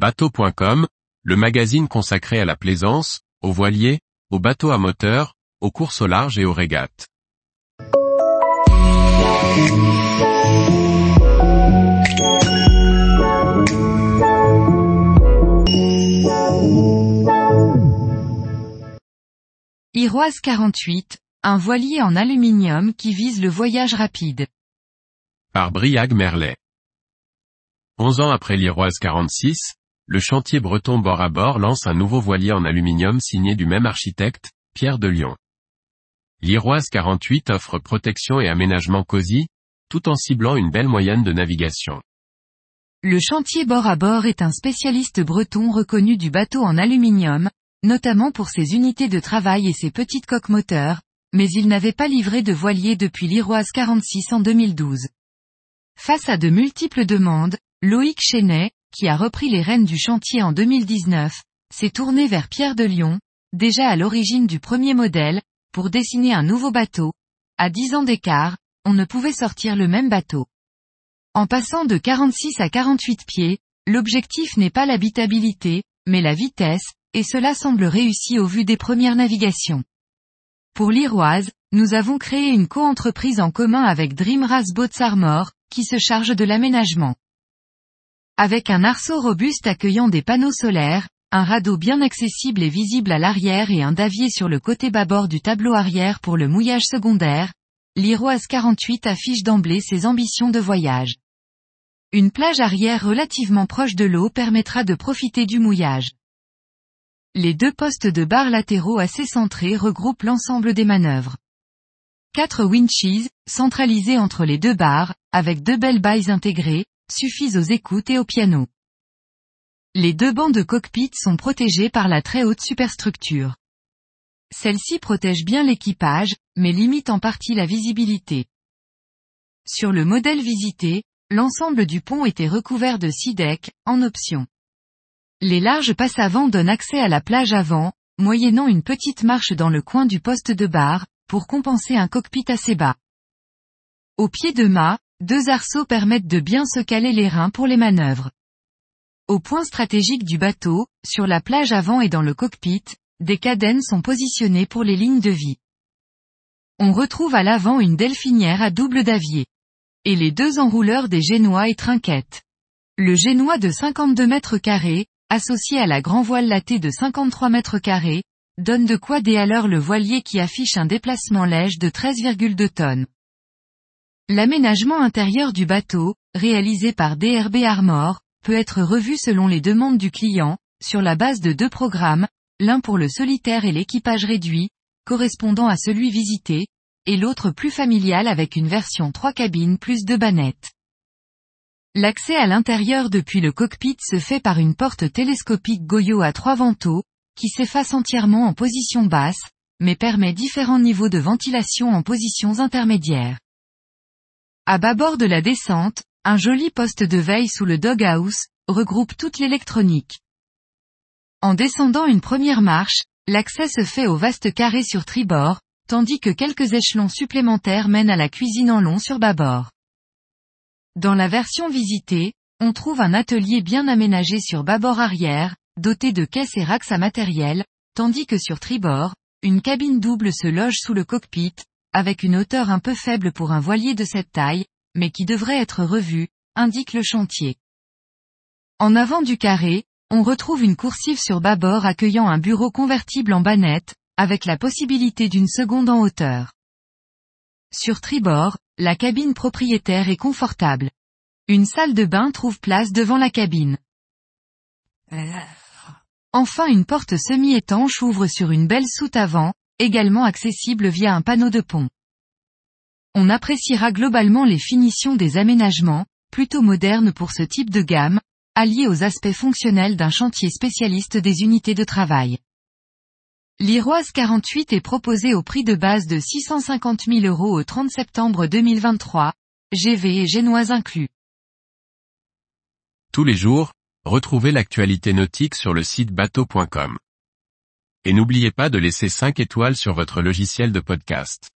Bateau.com, le magazine consacré à la plaisance, aux voiliers, aux bateaux à moteur, aux courses au large et aux régates. Iroise 48, un voilier en aluminium qui vise le voyage rapide. Par Briag Merlet. 11 ans après l'Iroise 46, le chantier breton bord à bord lance un nouveau voilier en aluminium signé du même architecte, Pierre de Lyon. L'Iroise 48 offre protection et aménagement cosy, tout en ciblant une belle moyenne de navigation. Le chantier bord à bord est un spécialiste breton reconnu du bateau en aluminium, notamment pour ses unités de travail et ses petites coques moteurs, mais il n'avait pas livré de voilier depuis l'Iroise 46 en 2012. Face à de multiples demandes, Loïc Chenet, qui a repris les rênes du chantier en 2019, s'est tourné vers Pierre de Lyon, déjà à l'origine du premier modèle, pour dessiner un nouveau bateau. À 10 ans d'écart, on ne pouvait sortir le même bateau. En passant de 46 à 48 pieds, l'objectif n'est pas l'habitabilité, mais la vitesse, et cela semble réussi au vu des premières navigations. Pour l'Iroise, nous avons créé une co-entreprise en commun avec Dreamras Boats Armor, qui se charge de l'aménagement. Avec un arceau robuste accueillant des panneaux solaires, un radeau bien accessible et visible à l'arrière et un davier sur le côté bâbord du tableau arrière pour le mouillage secondaire, l'Iroise 48 affiche d'emblée ses ambitions de voyage. Une plage arrière relativement proche de l'eau permettra de profiter du mouillage. Les deux postes de barres latéraux assez centrés regroupent l'ensemble des manœuvres. Quatre winches, centralisés entre les deux barres, avec deux belles bailles intégrées, suffisent aux écoutes et au piano. Les deux bancs de cockpit sont protégés par la très haute superstructure. Celle-ci protège bien l'équipage, mais limite en partie la visibilité. Sur le modèle visité, l'ensemble du pont était recouvert de six decks, en option. Les larges passes avant donnent accès à la plage avant, moyennant une petite marche dans le coin du poste de barre, pour compenser un cockpit assez bas. Au pied de mât, deux arceaux permettent de bien se caler les reins pour les manœuvres. Au point stratégique du bateau, sur la plage avant et dans le cockpit, des cadennes sont positionnées pour les lignes de vie. On retrouve à l'avant une delphinière à double davier. Et les deux enrouleurs des génois et trinquettes. Le génois de 52 mètres carrés, associé à la grand voile latée de 53 mètres carrés, donne de quoi déhaler le voilier qui affiche un déplacement léger de 13,2 tonnes. L'aménagement intérieur du bateau, réalisé par DRB Armor, peut être revu selon les demandes du client, sur la base de deux programmes, l'un pour le solitaire et l'équipage réduit, correspondant à celui visité, et l'autre plus familial avec une version 3 cabines plus deux bannettes. L'accès à l'intérieur depuis le cockpit se fait par une porte télescopique Goyo à trois vantaux, qui s'efface entièrement en position basse, mais permet différents niveaux de ventilation en positions intermédiaires. À bâbord de la descente, un joli poste de veille sous le doghouse, regroupe toute l'électronique. En descendant une première marche, l'accès se fait au vaste carré sur tribord, tandis que quelques échelons supplémentaires mènent à la cuisine en long sur bâbord. Dans la version visitée, on trouve un atelier bien aménagé sur bâbord arrière, doté de caisses et racks à matériel, tandis que sur tribord, une cabine double se loge sous le cockpit, avec une hauteur un peu faible pour un voilier de cette taille, mais qui devrait être revu, indique le chantier. En avant du carré, on retrouve une coursive sur bâbord accueillant un bureau convertible en banette, avec la possibilité d'une seconde en hauteur. Sur tribord, la cabine propriétaire est confortable. Une salle de bain trouve place devant la cabine. Enfin une porte semi-étanche ouvre sur une belle soute avant, également accessible via un panneau de pont. On appréciera globalement les finitions des aménagements, plutôt modernes pour ce type de gamme, alliés aux aspects fonctionnels d'un chantier spécialiste des unités de travail. L'Iroise 48 est proposé au prix de base de 650 000 euros au 30 septembre 2023, GV et génoise inclus. Tous les jours, retrouvez l'actualité nautique sur le site bateau.com. Et n'oubliez pas de laisser 5 étoiles sur votre logiciel de podcast.